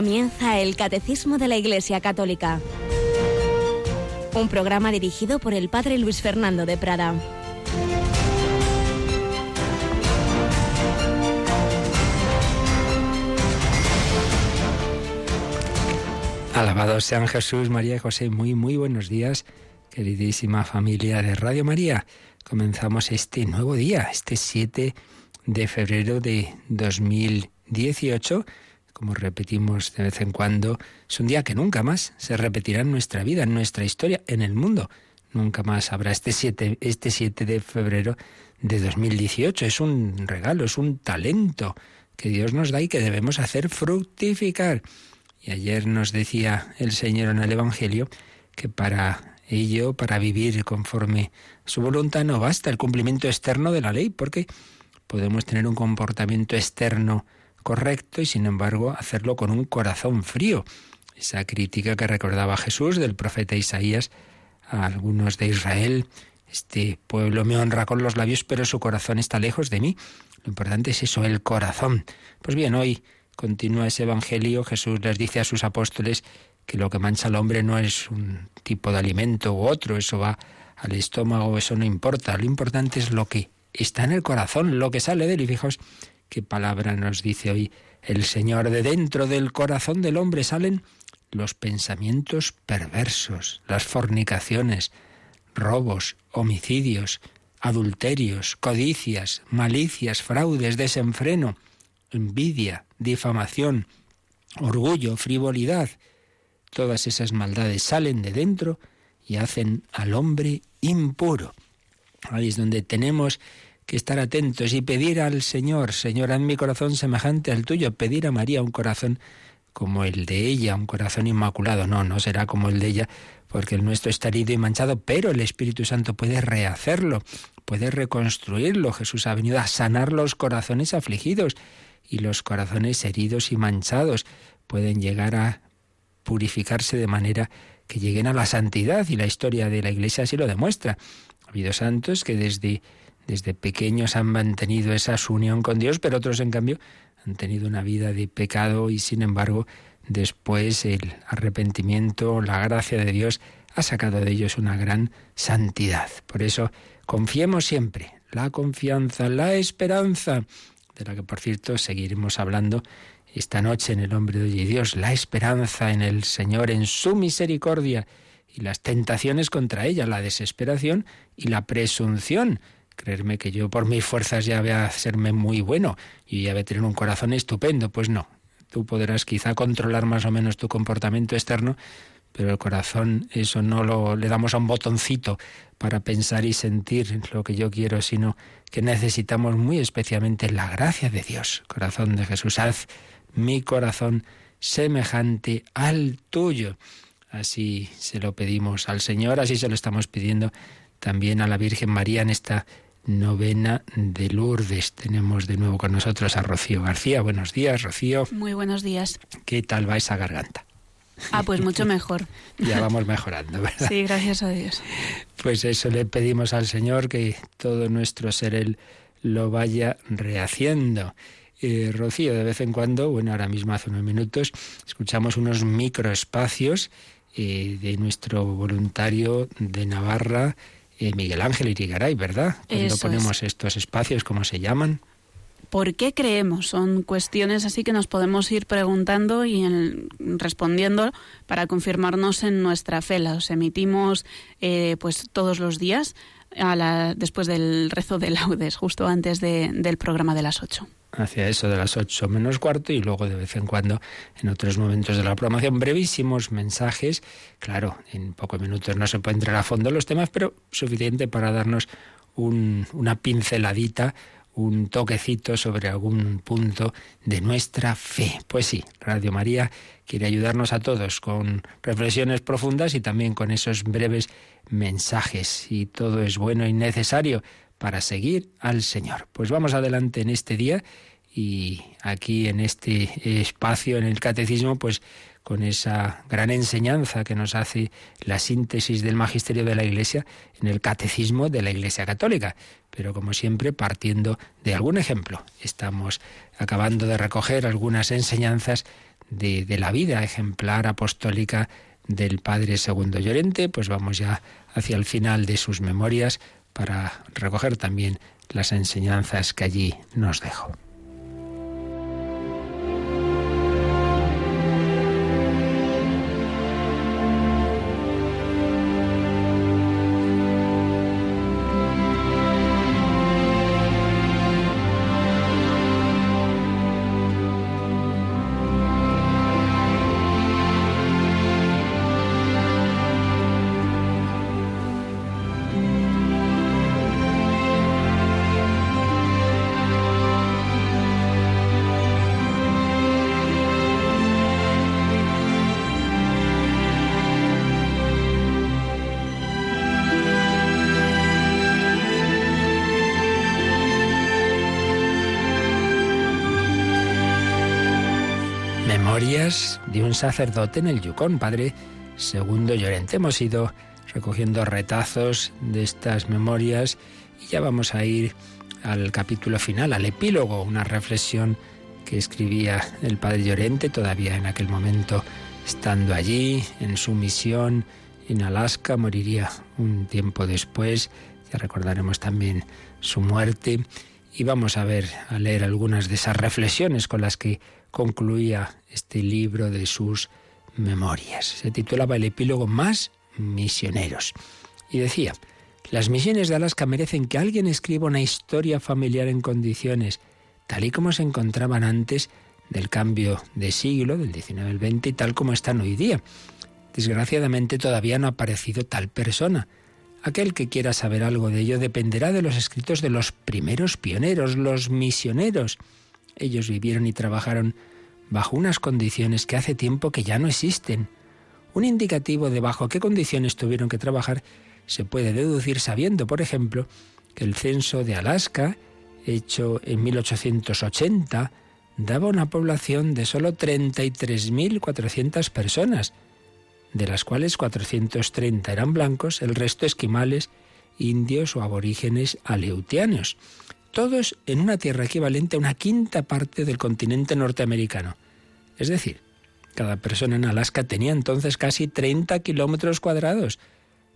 Comienza el Catecismo de la Iglesia Católica, un programa dirigido por el Padre Luis Fernando de Prada. Alabados sean Jesús, María y José. Muy, muy buenos días, queridísima familia de Radio María. Comenzamos este nuevo día, este 7 de febrero de 2018 como repetimos de vez en cuando, es un día que nunca más se repetirá en nuestra vida, en nuestra historia, en el mundo. Nunca más habrá este 7, este 7 de febrero de 2018. Es un regalo, es un talento que Dios nos da y que debemos hacer fructificar. Y ayer nos decía el Señor en el Evangelio que para ello, para vivir conforme a su voluntad, no basta el cumplimiento externo de la ley, porque podemos tener un comportamiento externo correcto y sin embargo hacerlo con un corazón frío. Esa crítica que recordaba Jesús del profeta Isaías a algunos de Israel, este pueblo me honra con los labios, pero su corazón está lejos de mí. Lo importante es eso, el corazón. Pues bien, hoy continúa ese Evangelio, Jesús les dice a sus apóstoles que lo que mancha al hombre no es un tipo de alimento u otro, eso va al estómago, eso no importa, lo importante es lo que está en el corazón, lo que sale de él. Y qué palabra nos dice hoy el Señor. De dentro del corazón del hombre salen los pensamientos perversos, las fornicaciones, robos, homicidios, adulterios, codicias, malicias, fraudes, desenfreno, envidia, difamación, orgullo, frivolidad. Todas esas maldades salen de dentro y hacen al hombre impuro. Ahí es donde tenemos que estar atentos y pedir al Señor, Señor, haz mi corazón semejante al tuyo, pedir a María un corazón como el de ella, un corazón inmaculado. No, no será como el de ella, porque el nuestro está herido y manchado, pero el Espíritu Santo puede rehacerlo, puede reconstruirlo. Jesús ha venido a sanar los corazones afligidos y los corazones heridos y manchados pueden llegar a purificarse de manera que lleguen a la santidad y la historia de la Iglesia así lo demuestra. Ha habido santos que desde desde pequeños han mantenido esa su unión con Dios, pero otros, en cambio, han tenido una vida de pecado y, sin embargo, después el arrepentimiento, la gracia de Dios ha sacado de ellos una gran santidad. Por eso, confiemos siempre, la confianza, la esperanza, de la que, por cierto, seguiremos hablando esta noche en el hombre de Dios, la esperanza en el Señor, en su misericordia, y las tentaciones contra ella, la desesperación y la presunción creerme que yo por mis fuerzas ya voy a hacerme muy bueno y ya voy a tener un corazón estupendo. Pues no, tú podrás quizá controlar más o menos tu comportamiento externo, pero el corazón, eso no lo le damos a un botoncito para pensar y sentir lo que yo quiero, sino que necesitamos muy especialmente la gracia de Dios. Corazón de Jesús, haz mi corazón semejante al tuyo. Así se lo pedimos al Señor, así se lo estamos pidiendo también a la Virgen María en esta novena de Lourdes. Tenemos de nuevo con nosotros a Rocío García. Buenos días, Rocío. Muy buenos días. ¿Qué tal va esa garganta? Ah, pues mucho mejor. ya vamos mejorando, ¿verdad? Sí, gracias a Dios. Pues eso le pedimos al Señor que todo nuestro ser Él lo vaya rehaciendo. Eh, Rocío, de vez en cuando, bueno, ahora mismo hace unos minutos, escuchamos unos microespacios eh, de nuestro voluntario de Navarra, eh, Miguel Ángel Irigaray, ¿verdad? Cuando ponemos estos espacios, ¿cómo se llaman? ¿Por qué creemos? Son cuestiones así que nos podemos ir preguntando y respondiendo para confirmarnos en nuestra fe. Las emitimos eh, pues todos los días después del rezo de laudes, justo antes del programa de las ocho hacia eso de las ocho menos cuarto y luego de vez en cuando en otros momentos de la programación brevísimos mensajes. Claro, en pocos minutos no se puede entrar a fondo los temas, pero suficiente para darnos una pinceladita, un toquecito sobre algún punto de nuestra fe. Pues sí, Radio María quiere ayudarnos a todos con reflexiones profundas y también con esos breves mensajes. Y todo es bueno y necesario para seguir al Señor. Pues vamos adelante en este día y aquí en este espacio, en el catecismo, pues con esa gran enseñanza que nos hace la síntesis del magisterio de la Iglesia en el catecismo de la Iglesia Católica. Pero como siempre, partiendo de algún ejemplo. Estamos acabando de recoger algunas enseñanzas de, la vida ejemplar apostólica del Padre Segundo Llorente, pues vamos ya hacia el final de sus memorias para recoger también las enseñanzas que allí nos dejó. De un sacerdote en el Yukon, padre Segundo Llorente. Hemos ido recogiendo retazos de estas memorias y ya vamos a ir al capítulo final, al epílogo, una reflexión que escribía el padre Llorente todavía en aquel momento estando allí en su misión en Alaska, moriría un tiempo después, ya recordaremos también su muerte y vamos a ver, a leer algunas de esas reflexiones con las que concluía este libro de sus memorias. Se titulaba El epílogo Más misioneros. Y decía, las misiones de Alaska merecen que alguien escriba una historia familiar en condiciones, tal y como se encontraban antes del cambio de siglo, del 19 al 20, y tal como están hoy día. Desgraciadamente todavía no ha aparecido tal persona. Aquel que quiera saber algo de ello dependerá de los escritos de los primeros pioneros, los misioneros. Ellos vivieron y trabajaron bajo unas condiciones que hace tiempo que ya no existen. Un indicativo de bajo qué condiciones tuvieron que trabajar se puede deducir sabiendo, por ejemplo, que el censo de Alaska, hecho en 1880, daba una población de solo 33.400 personas, de las cuales 430 eran blancos, el resto esquimales, indios o aborígenes aleutianos todos en una tierra equivalente a una quinta parte del continente norteamericano. Es decir, cada persona en Alaska tenía entonces casi 30 kilómetros cuadrados,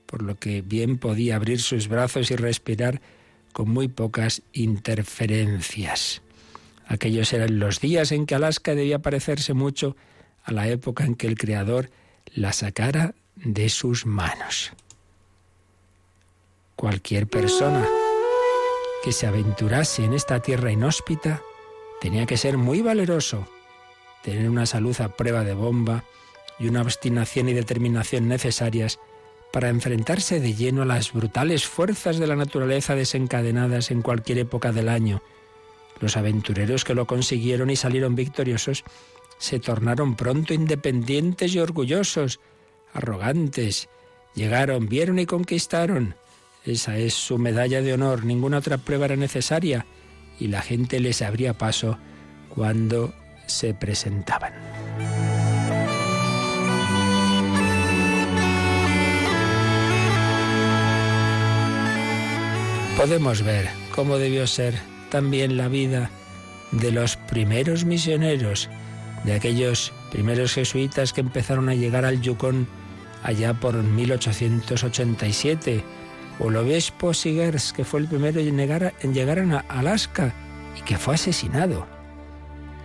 por lo que bien podía abrir sus brazos y respirar con muy pocas interferencias. Aquellos eran los días en que Alaska debía parecerse mucho a la época en que el Creador la sacara de sus manos. Cualquier persona que se aventurase en esta tierra inhóspita tenía que ser muy valeroso, tener una salud a prueba de bomba y una obstinación y determinación necesarias para enfrentarse de lleno a las brutales fuerzas de la naturaleza desencadenadas en cualquier época del año. Los aventureros que lo consiguieron y salieron victoriosos se tornaron pronto independientes y orgullosos, arrogantes, llegaron, vieron y conquistaron, esa es su medalla de honor, ninguna otra prueba era necesaria y la gente les abría paso cuando se presentaban. Podemos ver cómo debió ser también la vida de los primeros misioneros, de aquellos primeros jesuitas que empezaron a llegar al Yukon allá por 1887 o el obispo Sigers, que fue el primero en llegar, en llegar a Alaska y que fue asesinado.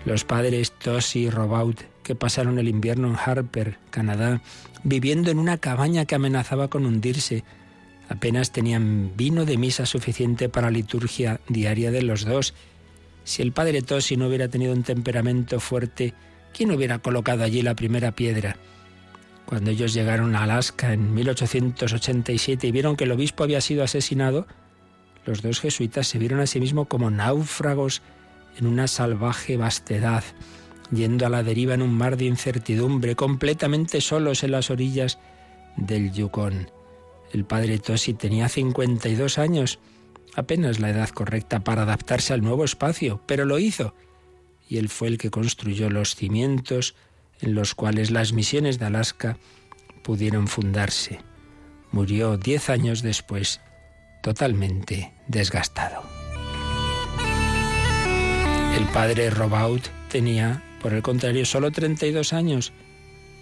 Los padres Tosi y Robaut, que pasaron el invierno en Harper, Canadá, viviendo en una cabaña que amenazaba con hundirse, apenas tenían vino de misa suficiente para liturgia diaria de los dos. Si el padre Tosi no hubiera tenido un temperamento fuerte, ¿quién hubiera colocado allí la primera piedra? Cuando ellos llegaron a Alaska en 1887 y vieron que el obispo había sido asesinado, los dos jesuitas se vieron a sí mismos como náufragos en una salvaje vastedad, yendo a la deriva en un mar de incertidumbre, completamente solos en las orillas del Yukon. El padre Tosi tenía 52 años, apenas la edad correcta para adaptarse al nuevo espacio, pero lo hizo. Y él fue el que construyó los cimientos en los cuales las misiones de Alaska pudieron fundarse. Murió diez años después, totalmente desgastado. El padre Robaut tenía Por el contrario, solo 32 años.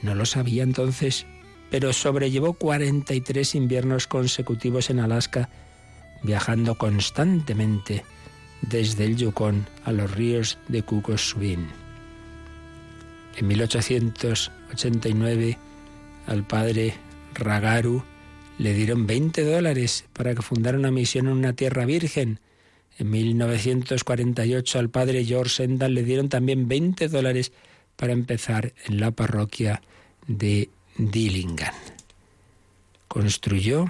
No lo sabía entonces, pero sobrellevó 43 inviernos consecutivos en Alaska, viajando constantemente desde el Yukon a los ríos de Kukosuin. En 1889 al padre Ragaru le dieron 20 dólares para que fundara una misión en una tierra virgen. En 1948 al padre George Sendal le dieron también 20 dólares para empezar en la parroquia de Dillingham. Construyó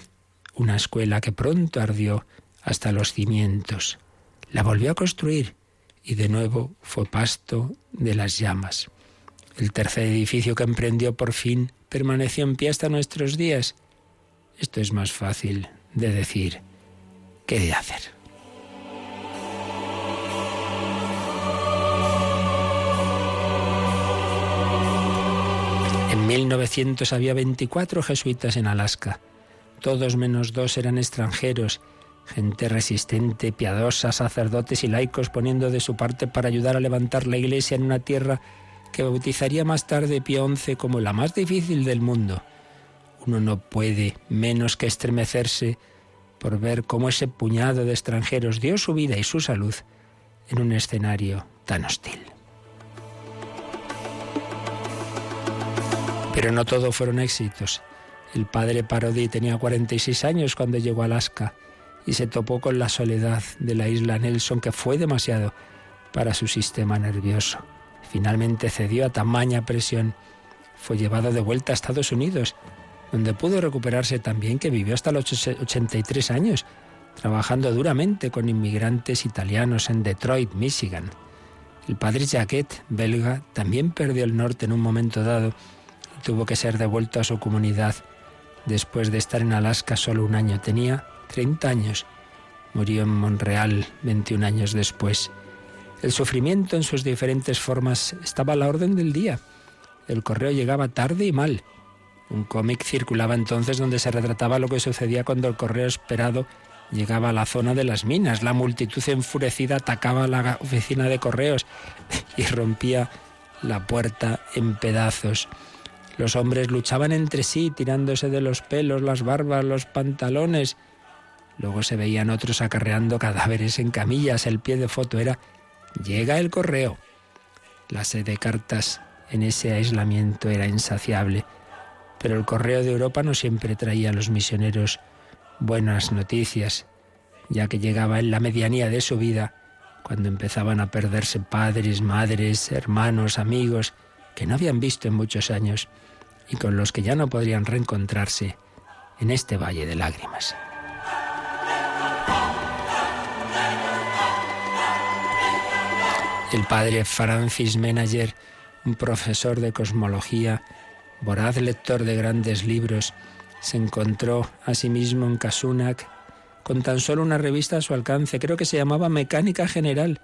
una escuela que pronto ardió hasta los cimientos. La volvió a construir y de nuevo fue pasto de las llamas. El tercer edificio que emprendió por fin permaneció en pie hasta nuestros días. Esto es más fácil de decir que de hacer. En 1900 había 24 jesuitas en Alaska. Todos menos dos eran extranjeros, gente resistente, piadosa, sacerdotes y laicos poniendo de su parte para ayudar a levantar la iglesia en una tierra que bautizaría más tarde Pío XI como la más difícil del mundo. Uno no puede menos que estremecerse por ver cómo ese puñado de extranjeros dio su vida y su salud en un escenario tan hostil. Pero no todo fueron éxitos. El padre Parodi tenía 46 años cuando llegó a Alaska y se topó con la soledad de la isla Nelson que fue demasiado para su sistema nervioso. Finalmente cedió a tamaña presión. Fue llevado de vuelta a Estados Unidos, donde pudo recuperarse también que vivió hasta los 83 años, trabajando duramente con inmigrantes italianos en Detroit, Michigan. El padre Jacquet, belga, también perdió el norte en un momento dado y tuvo que ser devuelto a su comunidad después de estar en Alaska solo un año. Tenía 30 años. Murió en Montreal 21 años después. El sufrimiento en sus diferentes formas estaba a la orden del día. El correo llegaba tarde y mal. Un cómic circulaba entonces donde se retrataba lo que sucedía cuando el correo esperado llegaba a la zona de las minas. La multitud enfurecida atacaba la oficina de correos y rompía la puerta en pedazos. Los hombres luchaban entre sí, tirándose de los pelos, las barbas, los pantalones. Luego se veían otros acarreando cadáveres en camillas. El pie de foto era Llega el correo. La sed de cartas en ese aislamiento era insaciable, pero el correo de Europa no siempre traía a los misioneros buenas noticias, ya que llegaba en la medianía de su vida, cuando empezaban a perderse padres, madres, hermanos, amigos, que no habían visto en muchos años y con los que ya no podrían reencontrarse en este valle de lágrimas. El padre Francis Menager, un profesor de cosmología, voraz lector de grandes libros, se encontró a sí mismo en Kasunak con tan solo una revista a su alcance, creo que se llamaba Mecánica General,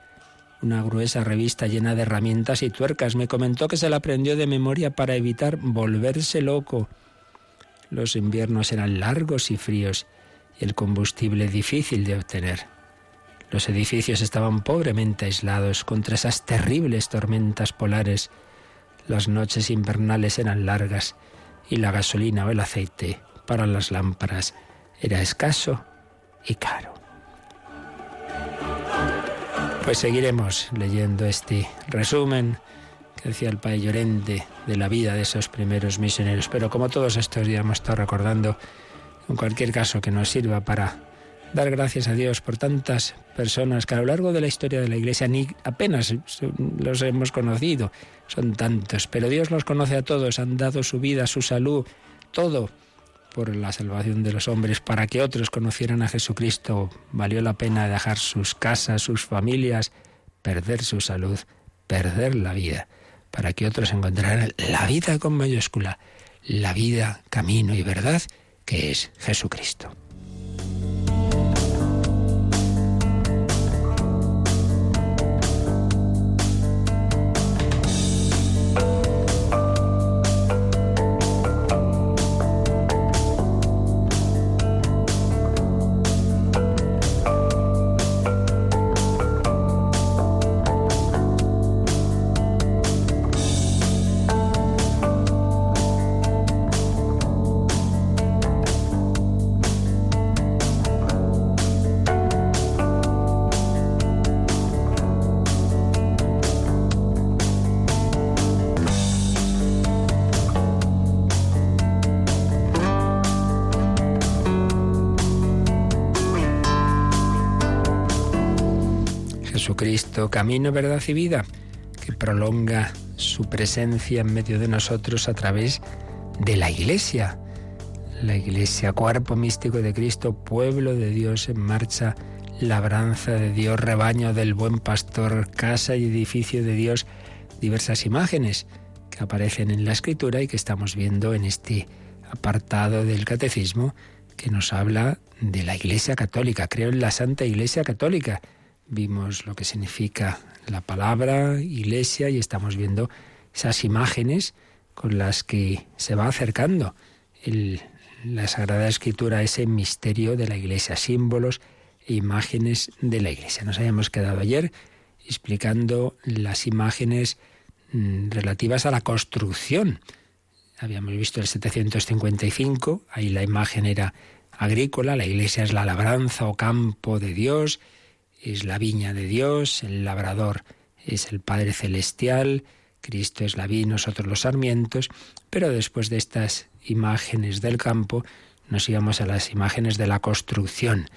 una gruesa revista llena de herramientas y tuercas. Me comentó que se la aprendió de memoria para evitar volverse loco. Los inviernos eran largos y fríos y el combustible difícil de obtener. Los edificios estaban pobremente aislados contra esas terribles tormentas polares. Las noches invernales eran largas y la gasolina o el aceite para las lámparas era escaso y caro. Pues seguiremos leyendo este resumen que decía el Padre Llorente de la vida de esos primeros misioneros. Pero como todos estos días hemos estado recordando, en cualquier caso que nos sirva para dar gracias a Dios por tantas personas que a lo largo de la historia de la Iglesia ni apenas los hemos conocido, son tantos, pero Dios los conoce a todos, han dado su vida, su salud, todo por la salvación de los hombres, para que otros conocieran a Jesucristo. Valió la pena dejar sus casas, sus familias, perder su salud, perder la vida, para que otros encontraran la vida con mayúscula, la vida, camino y verdad, que es Jesucristo. Camino, verdad y vida, que prolonga su presencia en medio de nosotros a través de la Iglesia. La Iglesia, cuerpo místico de Cristo, pueblo de Dios en marcha, labranza de Dios, rebaño del buen pastor, casa y edificio de Dios, diversas imágenes que aparecen en la escritura y que estamos viendo en este apartado del catecismo que nos habla de la Iglesia Católica. Creo en la Santa Iglesia Católica. Vimos lo que significa la palabra Iglesia y estamos viendo esas imágenes con las que se va acercando la Sagrada Escritura a ese misterio de la Iglesia, símbolos e imágenes de la Iglesia. Nos habíamos quedado ayer explicando las imágenes mm, relativas a la construcción. Habíamos visto el 755, ahí la imagen era agrícola, la iglesia es la labranza o campo de Dios, es la viña de Dios, el labrador es el Padre Celestial, Cristo es la vid, nosotros los sarmientos, pero después de estas imágenes del campo nos íbamos a las imágenes de la construcción.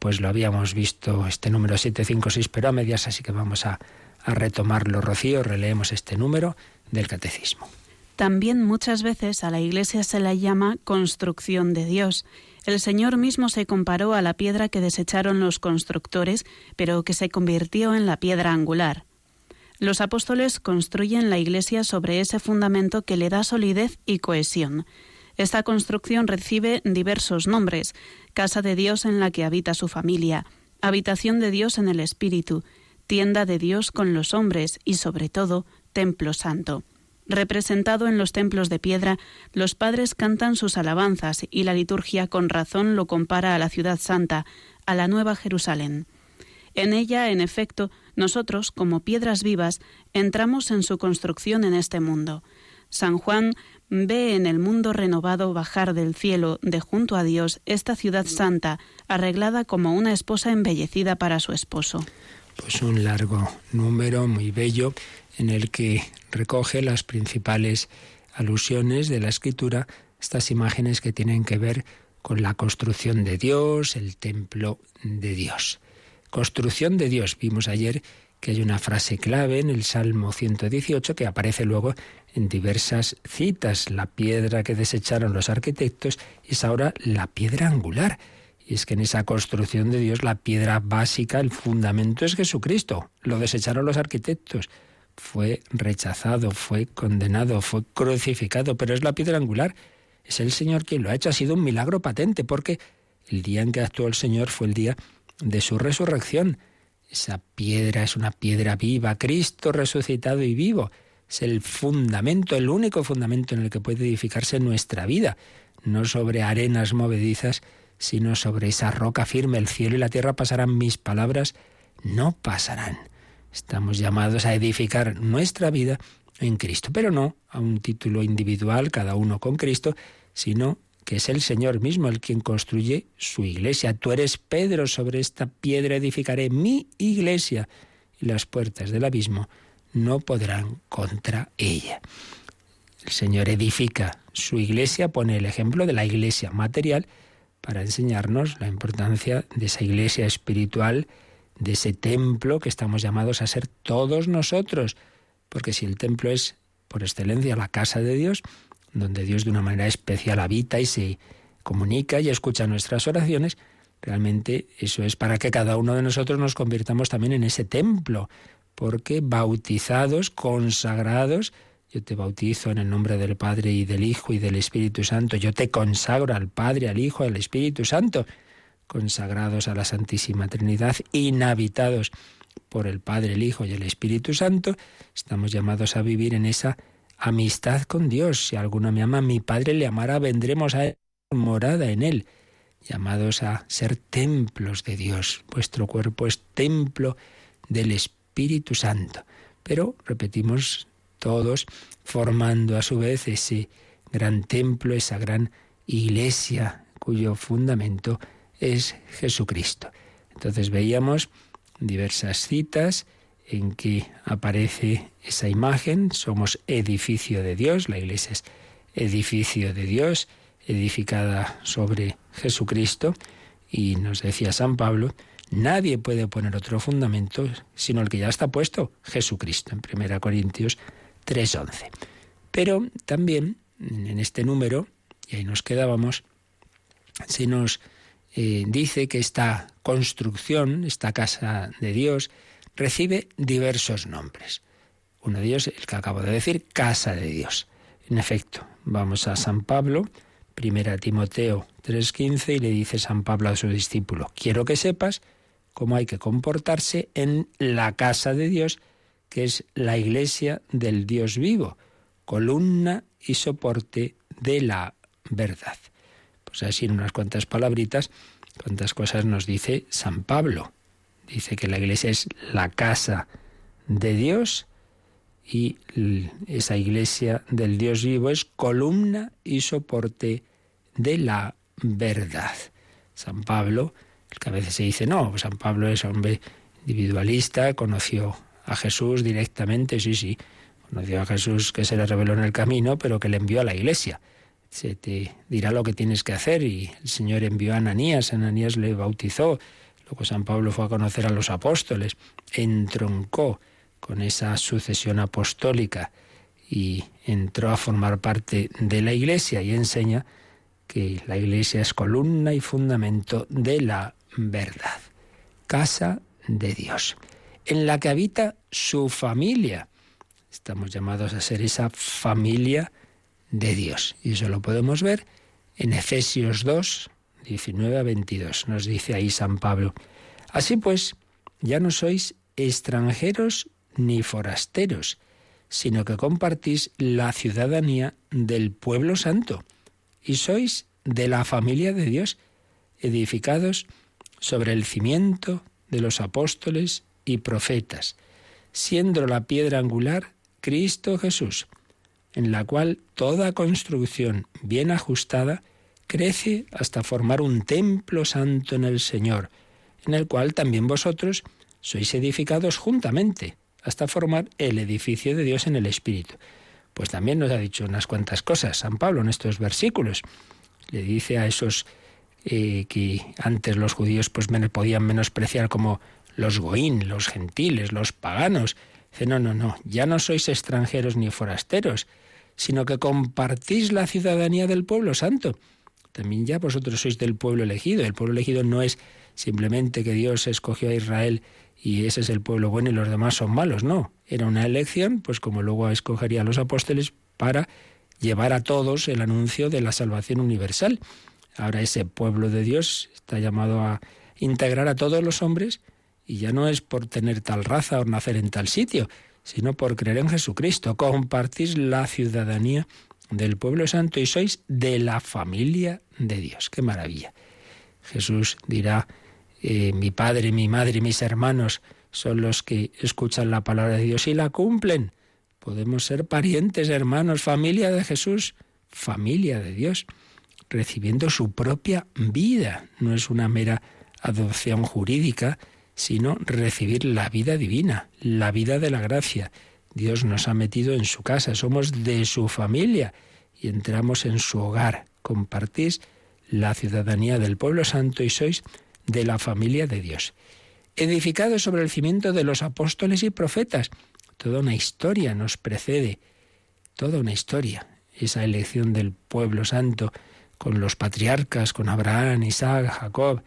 Pues lo habíamos visto este número 756, pero a medias, así que vamos a, a retomarlo. Rocío, releemos este número del catecismo. También muchas veces a la Iglesia se la llama construcción de Dios. El Señor mismo se comparó a la piedra que desecharon los constructores, pero que se convirtió en la piedra angular. Los apóstoles construyen la Iglesia sobre ese fundamento que le da solidez y cohesión. Esta construcción recibe diversos nombres casa de Dios en la que habita su familia, habitación de Dios en el Espíritu, tienda de Dios con los hombres y, sobre todo, templo santo. Representado en los templos de piedra, los padres cantan sus alabanzas y la liturgia con razón lo compara a la ciudad santa, a la Nueva Jerusalén. En ella, en efecto, nosotros, como piedras vivas, entramos en su construcción en este mundo. San Juan ve en el mundo renovado bajar del cielo, de junto a Dios, esta ciudad santa, arreglada como una esposa embellecida para su esposo. Pues un largo número muy bello en el que recoge las principales alusiones de la escritura, estas imágenes que tienen que ver con la construcción de Dios, el templo de Dios. Construcción de Dios. Vimos ayer que hay una frase clave en el Salmo 118 que aparece luego en diversas citas. La piedra que desecharon los arquitectos es ahora la piedra angular. Y es que en esa construcción de Dios la piedra básica, el fundamento es Jesucristo. Lo desecharon los arquitectos. Fue rechazado, fue condenado, fue crucificado, pero es la piedra angular. Es el Señor quien lo ha hecho. Ha sido un milagro patente porque el día en que actuó el Señor fue el día de su resurrección. Esa piedra es una piedra viva, Cristo resucitado y vivo. Es el fundamento, el único fundamento en el que puede edificarse nuestra vida, no sobre arenas movedizas, sino sobre esa roca firme. El cielo y la tierra pasarán, mis palabras no pasarán. Estamos llamados a edificar nuestra vida en Cristo, pero no a un título individual, cada uno con Cristo, sino que es el Señor mismo el quien construye su iglesia. Tú eres Pedro, sobre esta piedra edificaré mi iglesia, y las puertas del abismo no podrán contra ella. El Señor edifica su iglesia, pone el ejemplo de la iglesia material para enseñarnos la importancia de esa iglesia espiritual, de ese templo que estamos llamados a ser todos nosotros, porque si el templo es por excelencia la casa de Dios, donde Dios de una manera especial habita y se comunica y escucha nuestras oraciones, realmente eso es para que cada uno de nosotros nos convirtamos también en ese templo, porque bautizados, consagrados, yo te bautizo en el nombre del Padre y del Hijo y del Espíritu Santo, yo te consagro al Padre, al Hijo, al Espíritu Santo, consagrados a la Santísima Trinidad, inhabitados por el Padre, el Hijo y el Espíritu Santo, estamos llamados a vivir en esa amistad con Dios. Si alguno me ama, mi Padre le amará, vendremos a morada en él, llamados a ser templos de Dios. Vuestro cuerpo es templo del Espíritu Santo. Pero, repetimos, todos formando a su vez ese gran templo, esa gran iglesia cuyo fundamento es Jesucristo. Entonces veíamos diversas citas en que aparece esa imagen, somos edificio de Dios, la iglesia es edificio de Dios, edificada sobre Jesucristo, y nos decía San Pablo, Nadie puede poner otro fundamento sino el que ya está puesto, Jesucristo, en 1 Corintios 3:11. Pero también en este número, y ahí nos quedábamos, se nos eh, dice que esta construcción, esta casa de Dios, recibe diversos nombres. Uno de ellos, el que acabo de decir, casa de Dios. En efecto, vamos a San Pablo, primera Timoteo 3:15, y le dice San Pablo a su discípulo, quiero que sepas cómo hay que comportarse en la casa de Dios, que es la iglesia del Dios vivo, columna y soporte de la verdad. Pues así en unas cuantas palabritas, cuántas cosas nos dice San Pablo. Dice que la iglesia es la casa de Dios y esa iglesia del Dios vivo es columna y soporte de la verdad. San Pablo, el que a veces se dice, no, San Pablo es hombre individualista, conoció a Jesús directamente, sí, sí, conoció a Jesús que se le reveló en el camino, pero que le envió a la iglesia. Se te dirá lo que tienes que hacer. Y el Señor envió a Ananías, Ananías le bautizó, luego San Pablo fue a conocer a los apóstoles, entroncó con esa sucesión apostólica y entró a formar parte de la iglesia y enseña que la iglesia es columna y fundamento de la verdad, casa de Dios, en la que habita su familia. Estamos llamados a ser esa familia de Dios. Y eso lo podemos ver en Efesios 2, 19 a 22. Nos dice ahí San Pablo. Así pues, ya no sois extranjeros ni forasteros, sino que compartís la ciudadanía del pueblo santo y sois de la familia de Dios, edificados sobre el cimiento de los apóstoles y profetas, siendo la piedra angular Cristo Jesús, en la cual toda construcción bien ajustada crece hasta formar un templo santo en el Señor, en el cual también vosotros sois edificados juntamente hasta formar el edificio de Dios en el Espíritu. Pues también nos ha dicho unas cuantas cosas San Pablo en estos versículos. Le dice a esos eh, que antes los judíos pues podían menospreciar como los goín, los gentiles, los paganos. Dice, no, no, no, ya no sois extranjeros ni forasteros, sino que compartís la ciudadanía del pueblo santo. También ya vosotros sois del pueblo elegido. El pueblo elegido no es simplemente que Dios escogió a Israel y ese es el pueblo bueno y los demás son malos, no. Era una elección, pues como luego escogería a los apóstoles para llevar a todos el anuncio de la salvación universal. Ahora ese pueblo de Dios está llamado a integrar a todos los hombres y ya no es por tener tal raza o nacer en tal sitio, sino por creer en Jesucristo. Compartís la ciudadanía del pueblo santo y sois de la familia de Dios. ¡Qué maravilla! Jesús dirá, eh, mi padre, mi madre mis hermanos son los que escuchan la palabra de Dios y la cumplen. Podemos ser parientes, hermanos, familia de Jesús, familia de Dios, recibiendo su propia vida. No es una mera adopción jurídica, sino recibir la vida divina, la vida de la gracia. Dios nos ha metido en su casa, somos de su familia y entramos en su hogar. Compartís la ciudadanía del pueblo santo y sois de la familia de Dios. Edificados sobre el cimiento de los apóstoles y profetas. Toda una historia nos precede, toda una historia. Esa elección del pueblo santo con los patriarcas, con Abraham, Isaac, Jacob,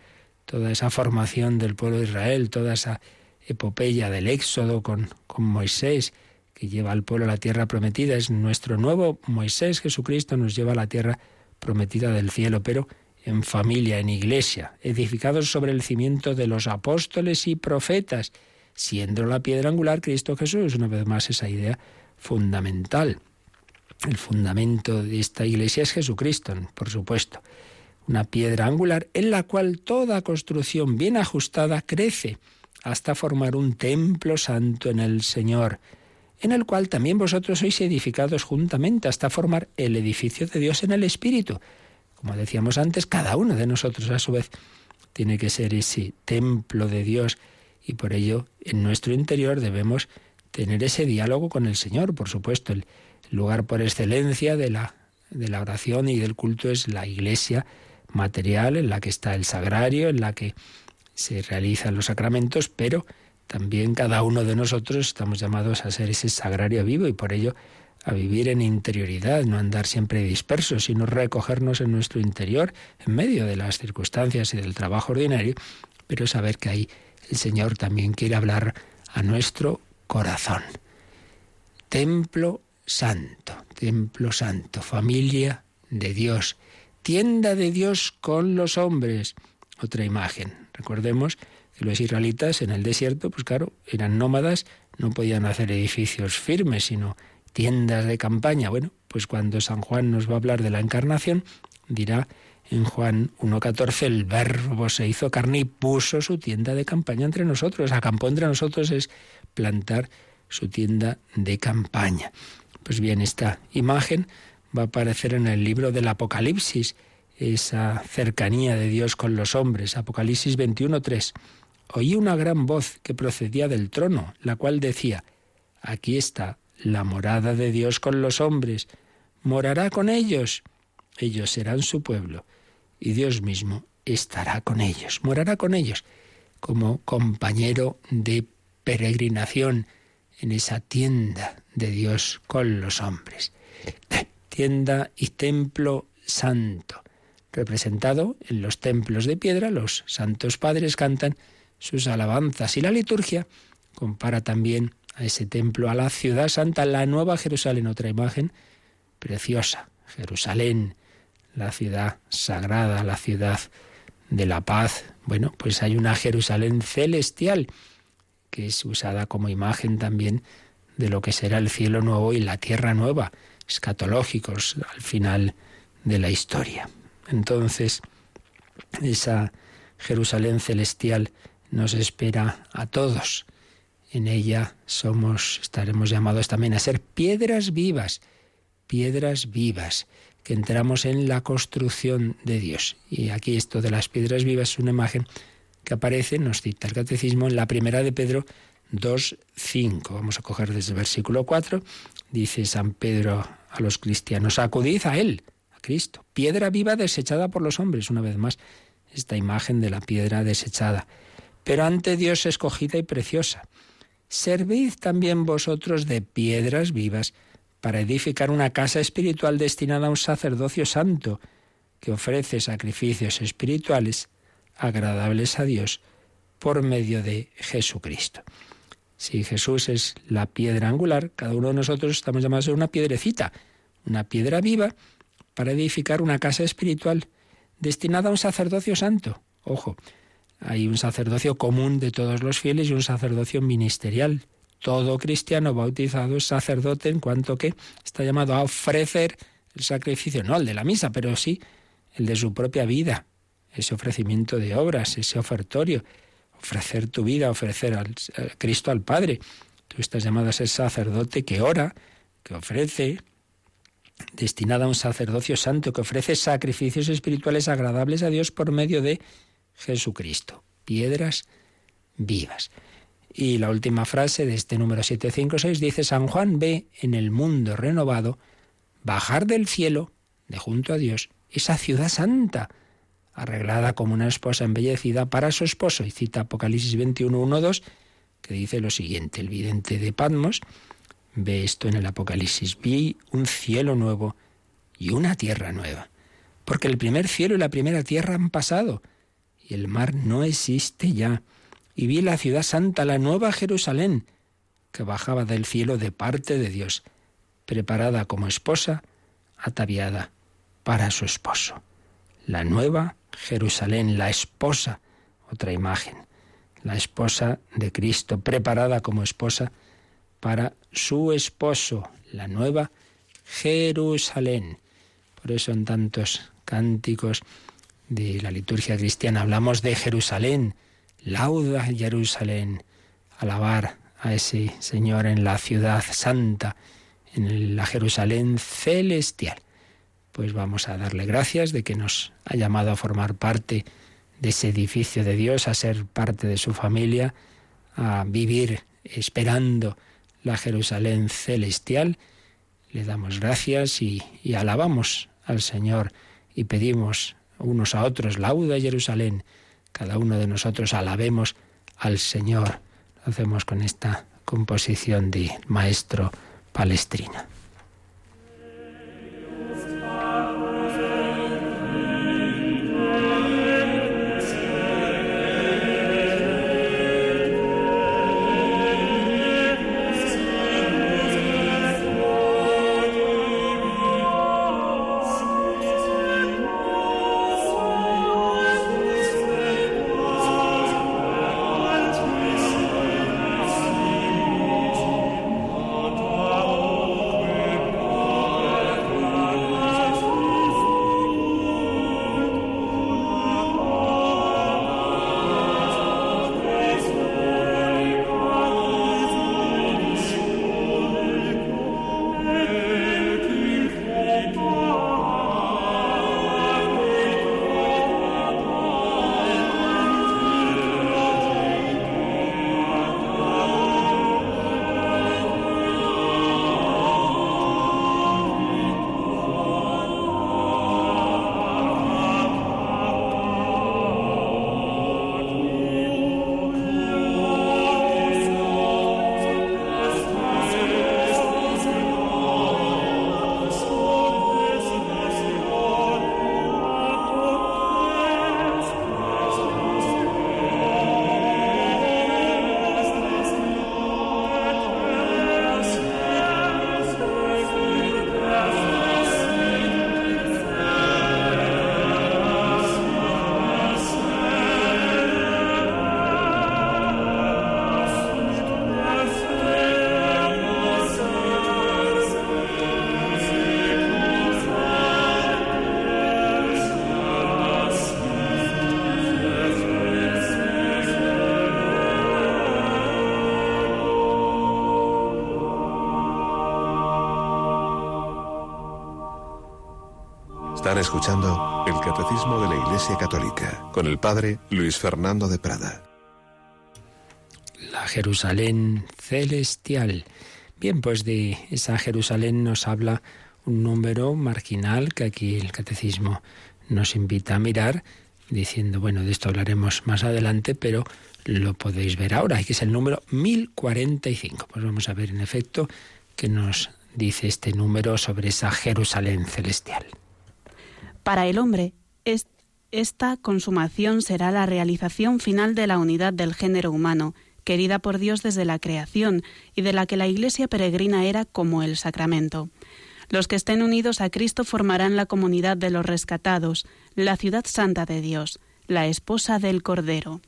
toda esa formación del pueblo de Israel, toda esa epopeya del Éxodo con, con Moisés, que lleva al pueblo a la tierra prometida, es nuestro nuevo Moisés, Jesucristo nos lleva a la tierra prometida del cielo, pero en familia, en iglesia, edificados sobre el cimiento de los apóstoles y profetas, siendo la piedra angular Cristo Jesús, una vez más esa idea fundamental. El fundamento de esta iglesia es Jesucristo, por supuesto una piedra angular en la cual toda construcción bien ajustada crece hasta formar un templo santo en el Señor, en el cual también vosotros sois edificados juntamente hasta formar el edificio de Dios en el Espíritu. Como decíamos antes, cada uno de nosotros a su vez tiene que ser ese templo de Dios y por ello en nuestro interior debemos tener ese diálogo con el Señor, por supuesto, el lugar por excelencia de la, de la oración y del culto es la iglesia material, en la que está el sagrario, en la que se realizan los sacramentos, pero también cada uno de nosotros estamos llamados a ser ese sagrario vivo y por ello a vivir en interioridad, no andar siempre dispersos, sino recogernos en nuestro interior, en medio de las circunstancias y del trabajo ordinario, pero saber que ahí el Señor también quiere hablar a nuestro corazón. Templo santo, templo santo, familia de Dios, tienda de Dios con los hombres. Otra imagen. Recordemos que los israelitas en el desierto, pues claro, eran nómadas, no podían hacer edificios firmes, sino tiendas de campaña. Bueno, pues cuando San Juan nos va a hablar de la encarnación, dirá en Juan 1.14, el verbo se hizo carne y puso su tienda de campaña entre nosotros. Acampó entre nosotros es plantar su tienda de campaña. Pues bien, esta imagen va a aparecer en el libro del Apocalipsis, esa cercanía de Dios con los hombres. Apocalipsis 21.3. Oí una gran voz que procedía del trono, la cual decía, aquí está la morada de Dios con los hombres, morará con ellos, ellos serán su pueblo, y Dios mismo estará con ellos, morará con ellos, como compañero de peregrinación en esa tienda de Dios con los hombres. Tienda y templo santo, representado en los templos de piedra, los santos padres cantan sus alabanzas y la liturgia compara también a ese templo, a la ciudad santa, la nueva Jerusalén, otra imagen preciosa. Jerusalén, la ciudad sagrada, la ciudad de la paz. Bueno, pues hay una Jerusalén celestial que es usada como imagen también de lo que será el cielo nuevo y la tierra nueva, escatológicos al final de la historia. Entonces, esa Jerusalén celestial nos espera a todos en ella somos, estaremos llamados también a ser piedras vivas, piedras vivas, que entramos en la construcción de Dios. Y aquí esto de las piedras vivas es una imagen que aparece, nos cita el catecismo, en la primera de Pedro 2.5. Vamos a coger desde el versículo 4. Dice San Pedro a los cristianos, acudid a Él, a Cristo, piedra viva desechada por los hombres, una vez más, esta imagen de la piedra desechada, pero ante Dios escogida y preciosa servid también vosotros de piedras vivas para edificar una casa espiritual destinada a un sacerdocio santo, que ofrece sacrificios espirituales agradables a Dios por medio de Jesucristo. Si Jesús es la piedra angular, cada uno de nosotros estamos llamados a una piedrecita, una piedra viva, para edificar una casa espiritual destinada a un sacerdocio santo. Ojo, hay un sacerdocio común de todos los fieles y un sacerdocio ministerial. Todo cristiano bautizado es sacerdote en cuanto que está llamado a ofrecer el sacrificio, no el de la misa, pero sí el de su propia vida, ese ofrecimiento de obras, ese ofertorio, ofrecer tu vida, ofrecer al, Cristo al Padre. Tú estás llamado a ser sacerdote que ora, que ofrece, destinado a un sacerdocio santo, que ofrece sacrificios espirituales agradables a Dios por medio de Jesucristo, piedras vivas. Y la última frase de este número 756 dice, San Juan ve en el mundo renovado bajar del cielo, de junto a Dios, esa ciudad santa, arreglada como una esposa embellecida para su esposo. Y cita Apocalipsis 21, 1, 2, que dice lo siguiente, el vidente de Patmos ve esto en el Apocalipsis, vi un cielo nuevo y una tierra nueva, porque el primer cielo y la primera tierra han pasado y el mar no existe ya. Y vi la ciudad santa, la nueva Jerusalén, que bajaba del cielo de parte de Dios, preparada como esposa, ataviada para su esposo. La nueva Jerusalén, la esposa, otra imagen, la esposa de Cristo, preparada como esposa para su esposo, la nueva Jerusalén. Por eso en tantos cánticos de la liturgia cristiana hablamos de Jerusalén, lauda Jerusalén, alabar a ese Señor en la ciudad santa, en la Jerusalén celestial. Pues vamos a darle gracias de que nos ha llamado a formar parte de ese edificio de Dios, a ser parte de su familia, a vivir esperando la Jerusalén celestial. Le damos gracias y, alabamos al Señor y pedimos unos a otros, lauda Jerusalén, cada uno de nosotros alabemos al Señor. Lo hacemos con esta composición de maestro palestrina. Están escuchando el Catecismo de la Iglesia Católica con el Padre Luis Fernando de Prada. La Jerusalén celestial. Bien, pues de esa Jerusalén nos habla un número marginal que aquí el Catecismo nos invita a mirar, diciendo, bueno, de esto hablaremos más adelante, pero lo podéis ver ahora, que es el número 1045. Pues vamos a ver en efecto qué nos dice este número sobre esa Jerusalén celestial. Para el hombre, esta consumación será la realización final de la unidad del género humano, querida por Dios desde la creación y de la que la Iglesia peregrina era como el sacramento. Los que estén unidos a Cristo formarán la comunidad de los rescatados, la ciudad santa de Dios, la esposa del Cordero.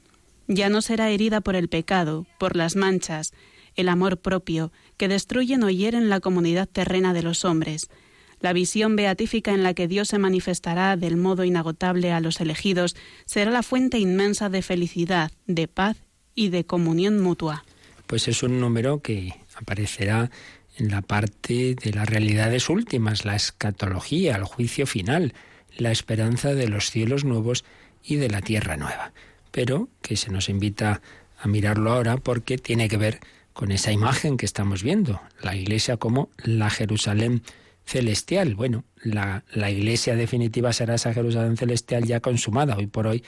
Ya no será herida por el pecado, por las manchas, el amor propio, que destruyen o hieren la comunidad terrena de los hombres, la visión beatífica en la que Dios se manifestará del modo inagotable a los elegidos será la fuente inmensa de felicidad, de paz y de comunión mutua. Pues es un número que aparecerá en la parte de las realidades últimas, la escatología, el juicio final, la esperanza de los cielos nuevos y de la tierra nueva. Pero que se nos invita a mirarlo ahora porque tiene que ver con esa imagen que estamos viendo, la iglesia como la Jerusalén celestial. Bueno, la, la iglesia definitiva será esa Jerusalén celestial ya consumada. Hoy por hoy,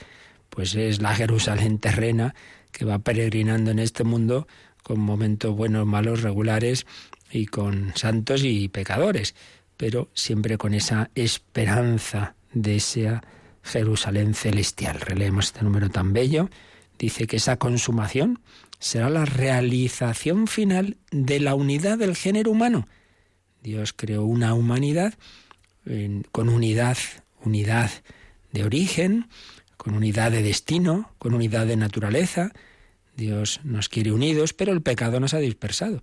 pues es la Jerusalén terrena que va peregrinando en este mundo con momentos buenos, malos, regulares y con santos y pecadores, pero siempre con esa esperanza de esa Jerusalén celestial. Releemos este número tan bello. Dice que esa consumación será la realización final de la unidad del género humano Dios creó una humanidad con unidad, unidad de origen, con unidad de destino, con unidad de naturaleza. Dios nos quiere unidos, pero el pecado nos ha dispersado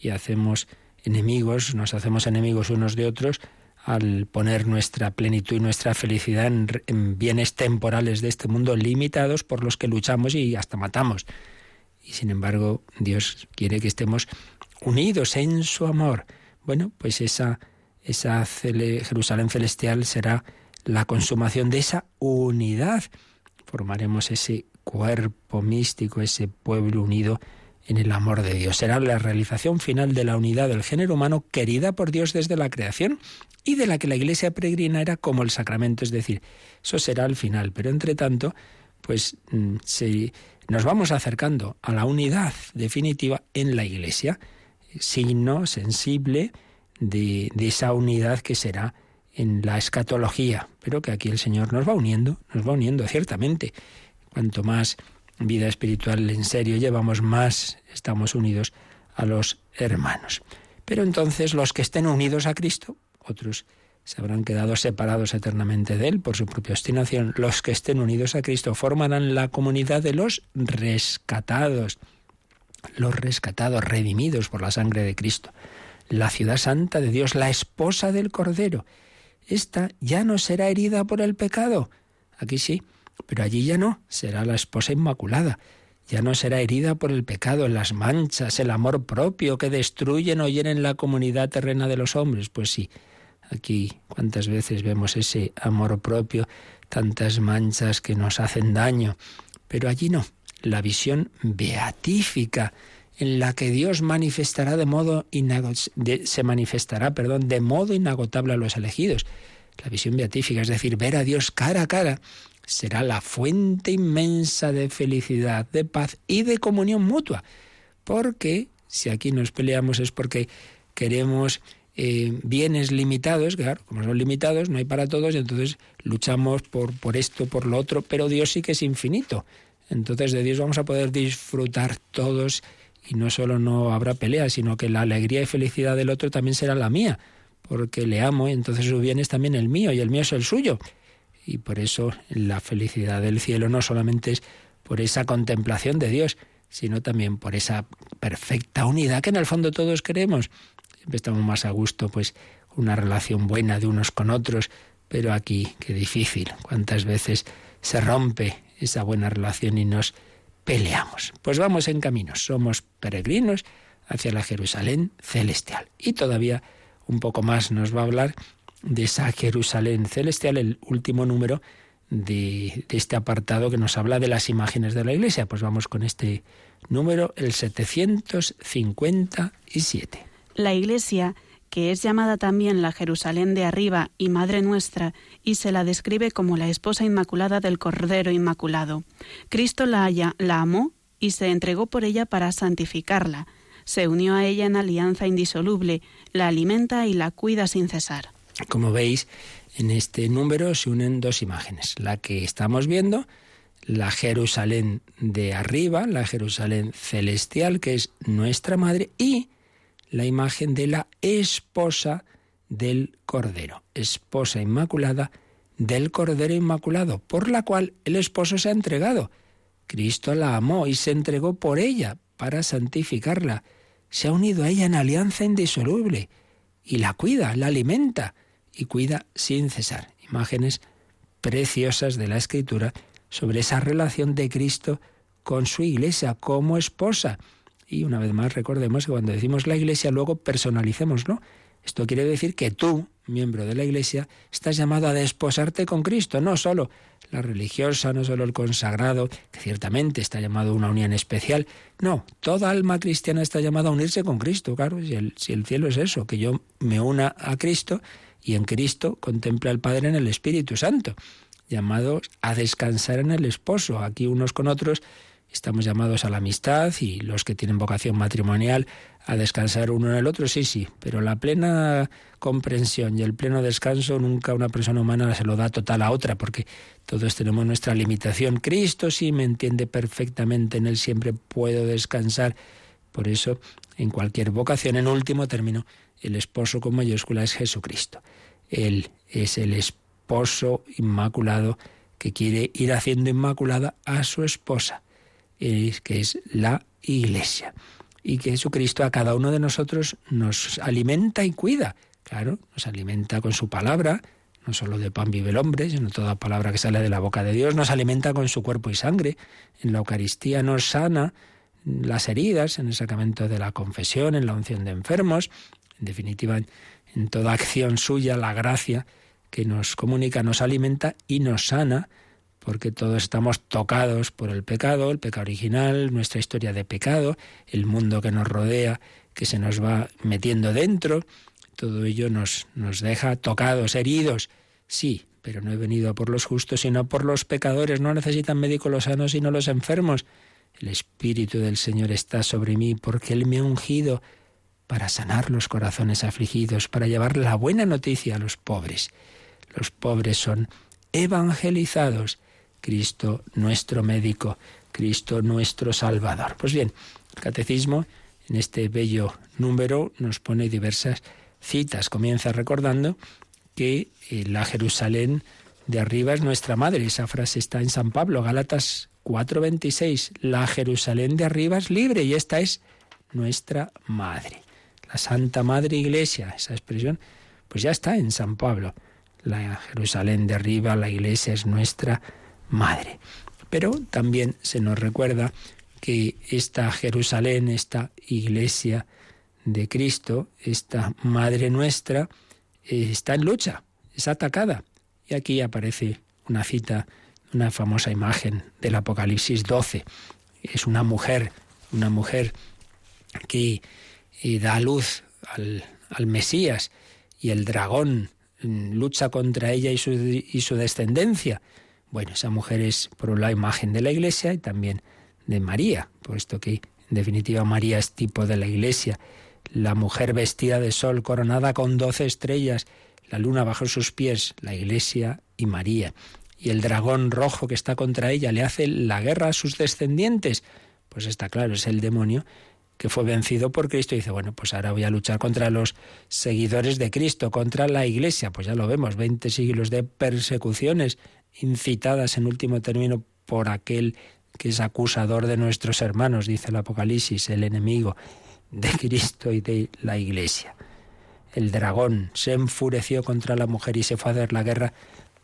y hacemos enemigos, nos hacemos enemigos unos de otros al poner nuestra plenitud y nuestra felicidad en, en, bienes temporales de este mundo limitados por los que luchamos y hasta matamos. Y sin embargo, Dios quiere que estemos unidos en su amor, bueno, pues esa, Jerusalén celestial será la consumación de esa unidad. Formaremos ese cuerpo místico, ese pueblo unido en el amor de Dios. Será la realización final de la unidad del género humano querida por Dios desde la creación y de la que la Iglesia peregrina era como el sacramento, es decir, eso será el final. Pero entre tanto, pues mm, nos vamos acercando a la unidad definitiva en la Iglesia, signo sensible de, de esa unidad que será en la escatología, pero que aquí el Señor nos va uniendo, nos va uniendo ciertamente. Cuanto más vida espiritual en serio llevamos, más estamos unidos a los hermanos. Pero entonces los que estén unidos a Cristo, otros se habrán quedado separados eternamente de Él por su propia obstinación. Los que estén unidos a Cristo formarán la comunidad de los rescatados, los rescatados, redimidos por la sangre de Cristo. La ciudad santa de Dios, la esposa del Cordero. Esta ya no será herida por el pecado. Aquí sí, pero allí ya no, será la esposa inmaculada. Ya no será herida por el pecado, las manchas, el amor propio que destruyen o hieren la comunidad terrena de los hombres. Pues sí, aquí cuántas veces vemos ese amor propio, tantas manchas que nos hacen daño. Pero allí no, la visión beatífica en la que Dios manifestará de modo se manifestará, perdón, de modo inagotable a los elegidos. La visión beatífica, es decir, ver a Dios cara a cara, será la fuente inmensa de felicidad, de paz y de comunión mutua. Porque si aquí nos peleamos es porque queremos eh, bienes limitados, claro, como son limitados, no hay para todos, y entonces luchamos por, por esto, por lo otro, pero Dios sí que es infinito. Entonces de Dios vamos a poder disfrutar todos y no solo no habrá pelea, sino que la alegría y felicidad del otro también será la mía, porque le amo y entonces su bien es también el mío y el mío es el suyo. Y por eso la felicidad del cielo no solamente es por esa contemplación de Dios, sino también por esa perfecta unidad que en el fondo todos queremos. Siempre estamos más a gusto, pues, una relación buena de unos con otros, pero aquí qué difícil. Cuántas veces se rompe esa buena relación y nos peleamos. Pues vamos en camino, somos peregrinos hacia la Jerusalén celestial. Y todavía un poco más nos va a hablar de esa Jerusalén celestial, el último número de, este apartado que nos habla de las imágenes de la iglesia. Pues vamos con este número, el 757. La iglesia que es llamada también la Jerusalén de arriba y Madre nuestra, y se la describe como la esposa inmaculada del Cordero Inmaculado. Cristo la, haya, la amó y se entregó por ella para santificarla. Se unió a ella en alianza indisoluble, la alimenta y la cuida sin cesar. Como veis, en este número se unen dos imágenes. La que estamos viendo, la Jerusalén de arriba, la Jerusalén celestial, que es nuestra madre, y la imagen de la esposa del Cordero, esposa inmaculada del Cordero Inmaculado, por la cual el esposo se ha entregado. Cristo la amó y se entregó por ella para santificarla. Se ha unido a ella en alianza indisoluble y la cuida, la alimenta y cuida sin cesar. Imágenes preciosas de la Escritura sobre esa relación de Cristo con su iglesia como esposa. Y una vez más recordemos que cuando decimos la iglesia luego personalicémoslo. Esto quiere decir que tú, miembro de la iglesia, estás llamado a desposarte con Cristo, no solo la religiosa, no solo el consagrado, que ciertamente está llamado a una unión especial. No, toda alma cristiana está llamada a unirse con Cristo, claro, si el, si el cielo es eso, que yo me una a Cristo y en Cristo contempla al Padre en el Espíritu Santo, llamados a descansar en el esposo. Aquí unos con otros estamos llamados a la amistad y los que tienen vocación matrimonial a descansar uno en el otro, sí, sí, pero la plena comprensión y el pleno descanso nunca una persona humana se lo da total a otra, porque todos tenemos nuestra limitación. Cristo sí me entiende perfectamente, en Él siempre puedo descansar. Por eso, en cualquier vocación, en último término, el esposo con mayúscula es Jesucristo. Él es el esposo inmaculado que quiere ir haciendo inmaculada a su esposa, que es la iglesia. Y que Jesucristo a cada uno de nosotros nos alimenta y cuida. Claro, nos alimenta con su palabra, no solo de pan vive el hombre, sino toda palabra que sale de la boca de Dios, nos alimenta con su cuerpo y sangre. En la Eucaristía nos sana las heridas, en el sacramento de la confesión, en la unción de enfermos, en definitiva, en toda acción suya, la gracia que nos comunica, nos alimenta y nos sana, porque todos estamos tocados por el pecado, el pecado original, nuestra historia de pecado, el mundo que nos rodea, que se nos va metiendo dentro, todo ello nos, nos deja tocados, heridos, sí, pero no he venido por los justos, sino por los pecadores. No necesitan médicos los sanos, sino los enfermos. El Espíritu del Señor está sobre mí, porque Él me ha ungido para sanar los corazones afligidos, para llevar la buena noticia a los pobres. Los pobres son evangelizados. Cristo nuestro médico, Cristo nuestro Salvador. Pues bien, el catecismo en este bello número nos pone diversas citas. Comienza recordando que eh, la Jerusalén de arriba es nuestra madre. Esa frase está en San Pablo, Gálatas 4:26. La Jerusalén de arriba es libre y esta es nuestra madre. La Santa Madre Iglesia, esa expresión, pues ya está en San Pablo. La Jerusalén de arriba, la Iglesia es nuestra madre. Pero también se nos recuerda que esta Jerusalén, esta Iglesia de Cristo, esta Madre nuestra, eh, está en lucha, es atacada. Y aquí aparece una cita, una famosa imagen del Apocalipsis 12. Es una mujer, una mujer que eh, da luz al, al, Mesías y el dragón mm, lucha contra ella y su, y su descendencia. Bueno, esa mujer es por la imagen de la Iglesia y también de María, puesto que en definitiva María es tipo de la Iglesia la mujer vestida de sol, coronada con doce estrellas, la luna bajo sus pies, la iglesia y María. Y el dragón rojo que está contra ella le hace la guerra a sus descendientes. Pues está claro, es el demonio que fue vencido por Cristo y dice, bueno, pues ahora voy a luchar contra los seguidores de Cristo, contra la Iglesia. Pues ya lo vemos, 20 siglos de persecuciones incitadas en último término por aquel que es acusador de nuestros hermanos, dice el Apocalipsis, el enemigo de Cristo y de la Iglesia. El dragón se enfureció contra la mujer y se fue a dar la guerra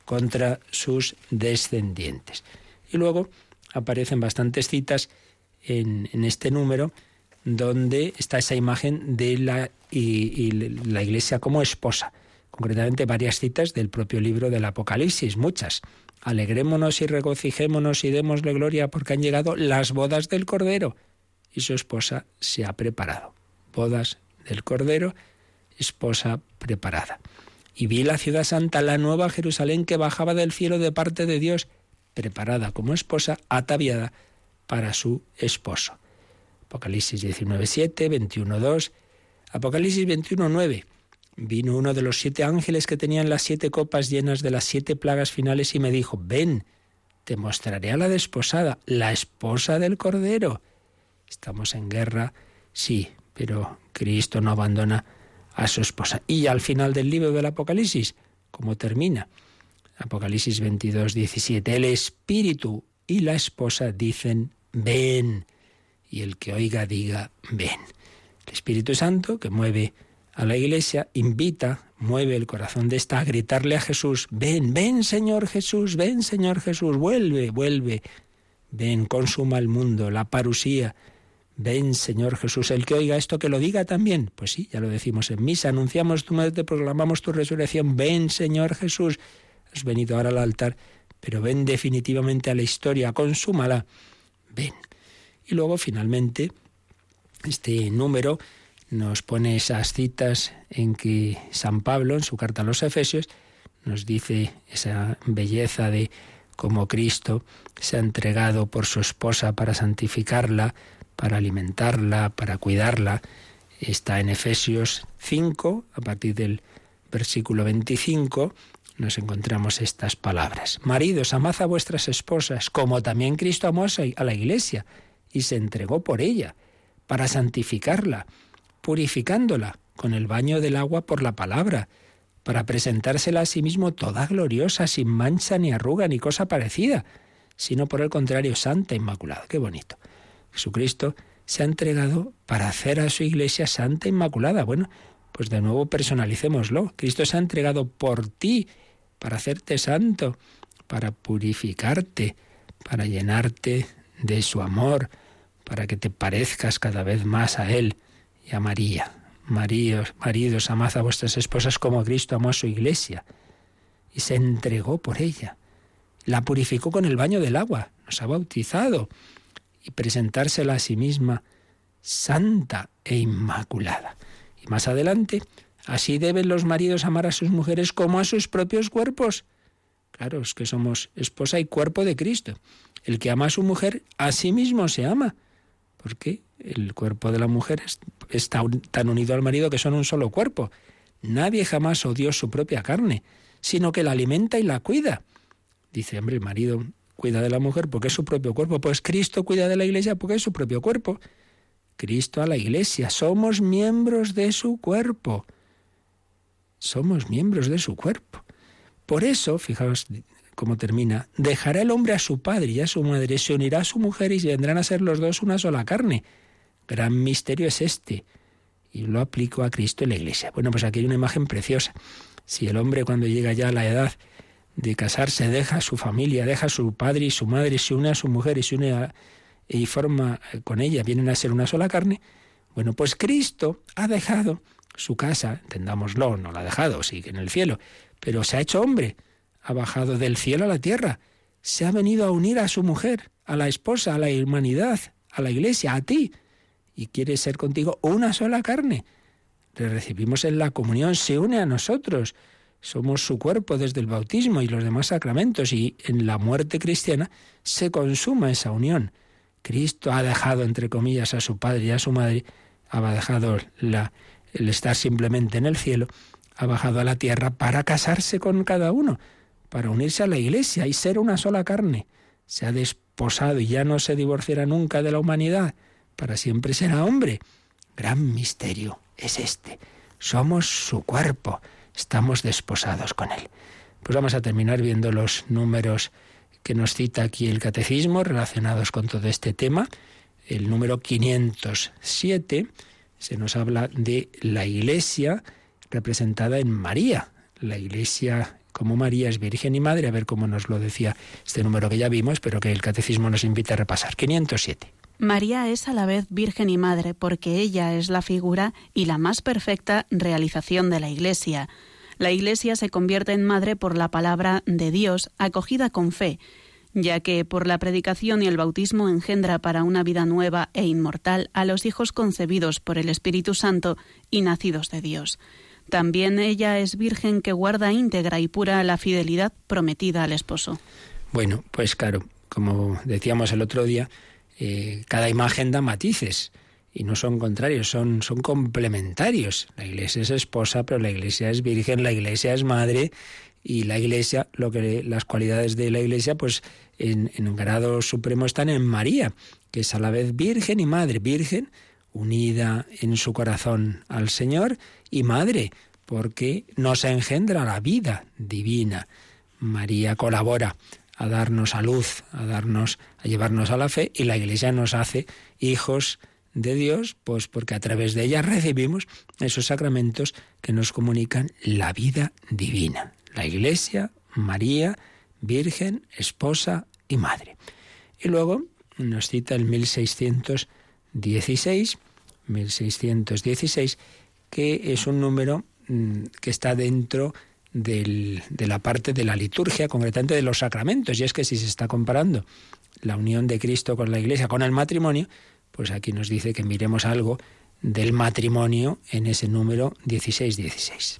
contra sus descendientes. Y luego aparecen bastantes citas en, este número donde está esa imagen de la, y, la Iglesia como esposa. Concretamente varias citas del propio libro del Apocalipsis, muchas. Alegrémonos y regocijémonos y démosle gloria porque han llegado las bodas del Cordero y su esposa se ha preparado. Bodas del Cordero, esposa preparada. Y vi la ciudad santa, la nueva Jerusalén que bajaba del cielo de parte de Dios, preparada como esposa, ataviada para su esposo. Apocalipsis 19.7, 21.2, Apocalipsis 21.9. Vino uno de los siete ángeles que tenían las siete copas llenas de las siete plagas finales y me dijo, ven, te mostraré a la desposada, la esposa del Cordero. Estamos en guerra, sí, pero Cristo no abandona a su esposa. Y al final del libro del Apocalipsis, ¿cómo termina? Apocalipsis 22, 17. El Espíritu y la esposa dicen, ven. Y el que oiga diga, ven. El Espíritu Santo, que mueve a la iglesia, invita, mueve el corazón de esta a gritarle a Jesús, ven, ven Señor Jesús, ven Señor Jesús, vuelve, vuelve. Ven, consuma el mundo, la parusía, Ven, Señor Jesús, el que oiga esto, que lo diga también. Pues sí, ya lo decimos en misa, anunciamos tu muerte, proclamamos tu resurrección. Ven, Señor Jesús. Has venido ahora al altar, pero ven definitivamente a la historia, consúmala. Ven. Y luego, finalmente, este número nos pone esas citas en que San Pablo, en su carta a los Efesios, nos dice esa belleza de cómo Cristo se ha entregado por su esposa para santificarla, para alimentarla, para cuidarla. Está en Efesios 5, a partir del versículo 25, nos encontramos estas palabras. Maridos, amad a vuestras esposas, como también Cristo amó a la iglesia y se entregó por ella, para santificarla, purificándola con el baño del agua por la palabra, para presentársela a sí mismo toda gloriosa, sin mancha ni arruga ni cosa parecida, sino por el contrario, santa, inmaculada. Qué bonito. Jesucristo se ha entregado para hacer a su iglesia santa e inmaculada. Bueno, pues de nuevo personalicémoslo. Cristo se ha entregado por ti para hacerte santo, para purificarte, para llenarte de su amor, para que te parezcas cada vez más a Él y a María. Maríos, maridos, amad a vuestras esposas como Cristo amó a su iglesia y se entregó por ella. La purificó con el baño del agua, nos ha bautizado y presentársela a sí misma santa e inmaculada. Y más adelante, así deben los maridos amar a sus mujeres como a sus propios cuerpos. Claro, es que somos esposa y cuerpo de Cristo. El que ama a su mujer, a sí mismo se ama. Porque el cuerpo de la mujer está tan unido al marido que son un solo cuerpo. Nadie jamás odió su propia carne, sino que la alimenta y la cuida. Dice, hombre, el marido cuida de la mujer porque es su propio cuerpo. Pues Cristo cuida de la iglesia porque es su propio cuerpo. Cristo a la iglesia. Somos miembros de su cuerpo. Somos miembros de su cuerpo. Por eso, fijaos cómo termina, dejará el hombre a su padre y a su madre, se unirá a su mujer y vendrán a ser los dos una sola carne. Gran misterio es este. Y lo aplico a Cristo en la iglesia. Bueno, pues aquí hay una imagen preciosa. Si el hombre cuando llega ya a la edad de casarse deja su familia, deja su padre y su madre, se une a su mujer y se une y forma con ella, vienen a ser una sola carne, bueno, pues Cristo ha dejado su casa, entendámoslo, no la ha dejado, sigue en el cielo, pero se ha hecho hombre, ha bajado del cielo a la tierra, se ha venido a unir a su mujer, a la esposa, a la humanidad, a la iglesia, a ti, y quiere ser contigo una sola carne. Le recibimos en la comunión, se une a nosotros, somos su cuerpo desde el bautismo y los demás sacramentos, y en la muerte cristiana se consuma esa unión. Cristo ha dejado, entre comillas, a su padre y a su madre, ha dejado la, el estar simplemente en el cielo, ha bajado a la tierra para casarse con cada uno, para unirse a la iglesia y ser una sola carne. Se ha desposado y ya no se divorciará nunca de la humanidad, para siempre será hombre. Gran misterio es este. Somos su cuerpo estamos desposados con Él. Pues vamos a terminar viendo los números que nos cita aquí el catecismo relacionados con todo este tema. El número 507 se nos habla de la iglesia representada en María. La iglesia como María es Virgen y Madre, a ver cómo nos lo decía este número que ya vimos, pero que el catecismo nos invita a repasar. 507. María es a la vez Virgen y Madre porque ella es la figura y la más perfecta realización de la Iglesia. La Iglesia se convierte en madre por la palabra de Dios acogida con fe, ya que por la predicación y el bautismo engendra para una vida nueva e inmortal a los hijos concebidos por el Espíritu Santo y nacidos de Dios. También ella es virgen que guarda íntegra y pura la fidelidad prometida al esposo. Bueno, pues claro, como decíamos el otro día, eh, cada imagen da matices y no son contrarios, son, son complementarios. La iglesia es esposa, pero la iglesia es virgen, la iglesia es madre y la iglesia, lo que las cualidades de la iglesia, pues en, en grado supremo están en María, que es a la vez virgen y madre, virgen unida en su corazón al Señor y madre, porque nos engendra la vida divina. María colabora a darnos a luz, a darnos, a llevarnos a la fe, y la Iglesia nos hace hijos de Dios, pues porque a través de ella recibimos esos sacramentos que nos comunican la vida divina. La Iglesia, María, Virgen, esposa y madre. Y luego nos cita el 1616, 1616, que es un número mm, que está dentro de la parte de la liturgia, concretamente de los sacramentos. Y es que si se está comparando la unión de Cristo con la Iglesia, con el matrimonio, pues aquí nos dice que miremos algo del matrimonio en ese número 16-16.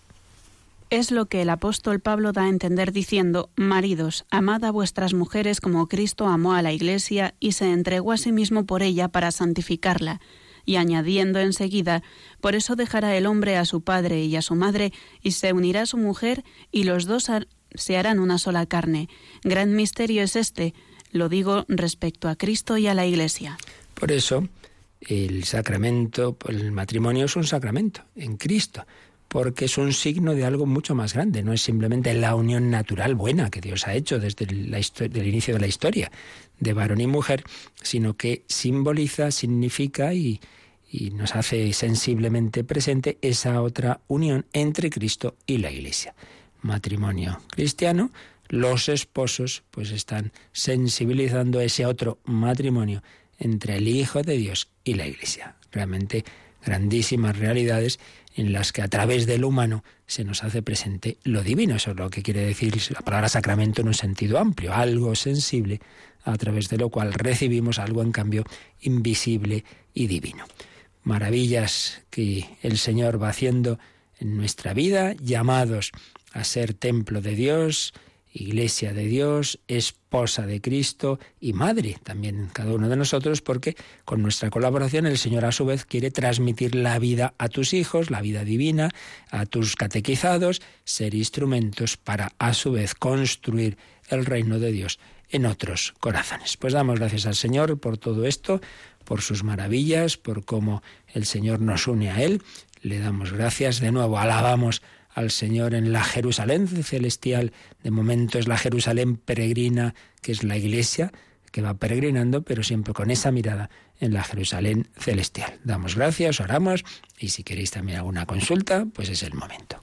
Es lo que el apóstol Pablo da a entender diciendo, Maridos, amad a vuestras mujeres como Cristo amó a la Iglesia y se entregó a sí mismo por ella para santificarla y añadiendo enseguida, por eso dejará el hombre a su padre y a su madre, y se unirá a su mujer, y los dos se harán una sola carne. Gran misterio es este, lo digo respecto a Cristo y a la Iglesia. Por eso, el sacramento, el matrimonio es un sacramento en Cristo, porque es un signo de algo mucho más grande, no es simplemente la unión natural buena que Dios ha hecho desde el inicio de la historia, de varón y mujer, sino que simboliza, significa y, y nos hace sensiblemente presente esa otra unión entre Cristo y la Iglesia. Matrimonio cristiano, los esposos pues están sensibilizando ese otro matrimonio entre el Hijo de Dios y la Iglesia. Realmente grandísimas realidades en las que a través del humano se nos hace presente lo divino. Eso es lo que quiere decir la palabra sacramento en un sentido amplio, algo sensible a través de lo cual recibimos algo en cambio invisible y divino. Maravillas que el Señor va haciendo en nuestra vida, llamados a ser templo de Dios iglesia de Dios, esposa de Cristo y madre también cada uno de nosotros, porque con nuestra colaboración el Señor a su vez quiere transmitir la vida a tus hijos, la vida divina, a tus catequizados, ser instrumentos para a su vez construir el reino de Dios en otros corazones. Pues damos gracias al Señor por todo esto, por sus maravillas, por cómo el Señor nos une a Él. Le damos gracias de nuevo, alabamos al Señor en la Jerusalén celestial. De momento es la Jerusalén peregrina, que es la iglesia que va peregrinando, pero siempre con esa mirada en la Jerusalén celestial. Damos gracias, oramos y si queréis también alguna consulta, pues es el momento.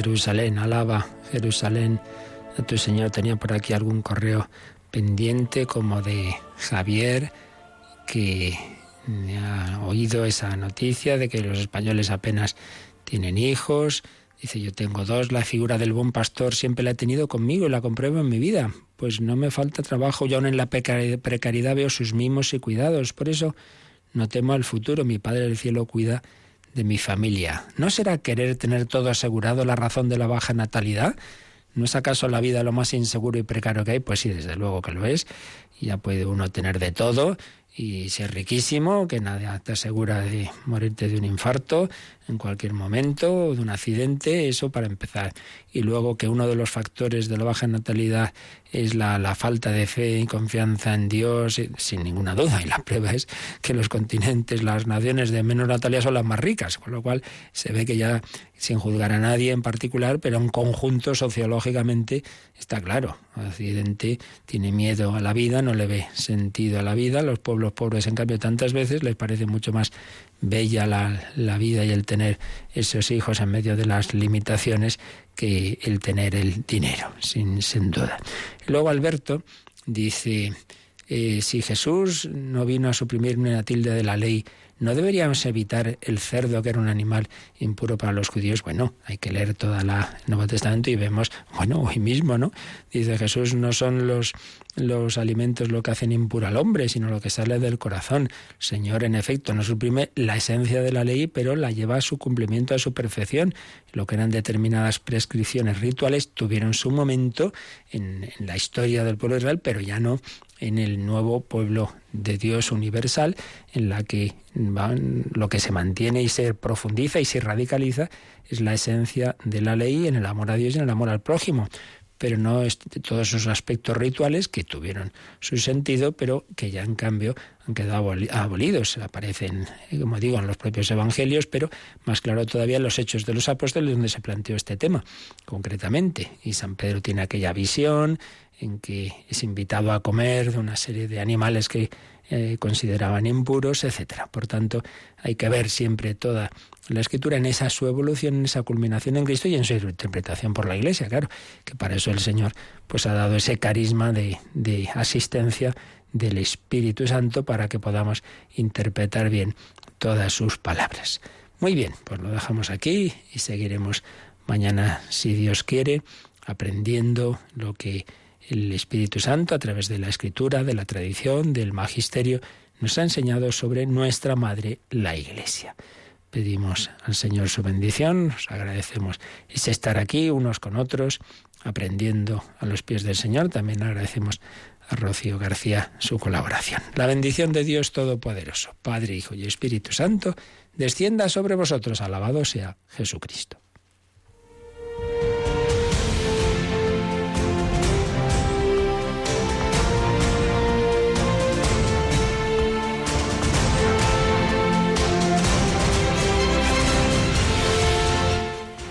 Jerusalén, alaba Jerusalén tu Señor. Tenía por aquí algún correo pendiente como de Javier que ha oído esa noticia de que los españoles apenas tienen hijos. Dice, yo tengo dos, la figura del buen pastor siempre la he tenido conmigo y la compruebo en mi vida. Pues no me falta trabajo, yo aún en la precariedad veo sus mimos y cuidados. Por eso no temo al futuro, mi Padre del Cielo cuida de mi familia. ¿No será querer tener todo asegurado la razón de la baja natalidad? ¿No es acaso la vida lo más inseguro y precario que hay? Pues sí, desde luego que lo es. Ya puede uno tener de todo y ser riquísimo, que nada te asegura de morirte de un infarto en cualquier momento de un accidente, eso para empezar. Y luego que uno de los factores de la baja natalidad es la, la falta de fe y confianza en Dios, sin ninguna duda. Y la prueba es que los continentes, las naciones de menor natalidad son las más ricas, con lo cual se ve que ya, sin juzgar a nadie en particular, pero en conjunto sociológicamente está claro. Occidente tiene miedo a la vida, no le ve sentido a la vida. Los pueblos pobres, en cambio, tantas veces les parece mucho más bella la, la, vida y el tener esos hijos en medio de las limitaciones que el tener el dinero, sin, sin duda. Luego Alberto dice, eh, si Jesús no vino a suprimir una tilde de la ley, ¿no deberíamos evitar el cerdo, que era un animal impuro para los judíos? Bueno, hay que leer toda la Nuevo Testamento y vemos, bueno, hoy mismo, ¿no? Dice Jesús, no son los los alimentos lo que hacen impuro al hombre, sino lo que sale del corazón. El Señor, en efecto, no suprime la esencia de la ley, pero la lleva a su cumplimiento, a su perfección. Lo que eran determinadas prescripciones rituales tuvieron su momento en, la historia del pueblo de Israel, pero ya no en el nuevo pueblo de Dios universal, en la que lo que se mantiene y se profundiza y se radicaliza es la esencia de la ley en el amor a Dios y en el amor al prójimo pero no todos esos aspectos rituales que tuvieron su sentido, pero que ya en cambio han quedado abolidos. Aparecen, como digo, en los propios evangelios, pero más claro todavía en los hechos de los apóstoles donde se planteó este tema concretamente. Y San Pedro tiene aquella visión en que es invitado a comer de una serie de animales que eh, consideraban impuros, etcétera. Por tanto, hay que ver siempre toda la escritura en esa su evolución, en esa culminación en Cristo y en su interpretación por la Iglesia, claro, que para eso el Señor pues ha dado ese carisma de, de asistencia del Espíritu Santo para que podamos interpretar bien todas sus palabras. Muy bien, pues lo dejamos aquí y seguiremos mañana, si Dios quiere, aprendiendo lo que el Espíritu Santo, a través de la escritura, de la tradición, del magisterio, nos ha enseñado sobre nuestra Madre, la Iglesia. Pedimos al Señor su bendición, nos agradecemos ese estar aquí unos con otros, aprendiendo a los pies del Señor. También agradecemos a Rocío García su colaboración. La bendición de Dios Todopoderoso, Padre, Hijo y Espíritu Santo, descienda sobre vosotros. Alabado sea Jesucristo.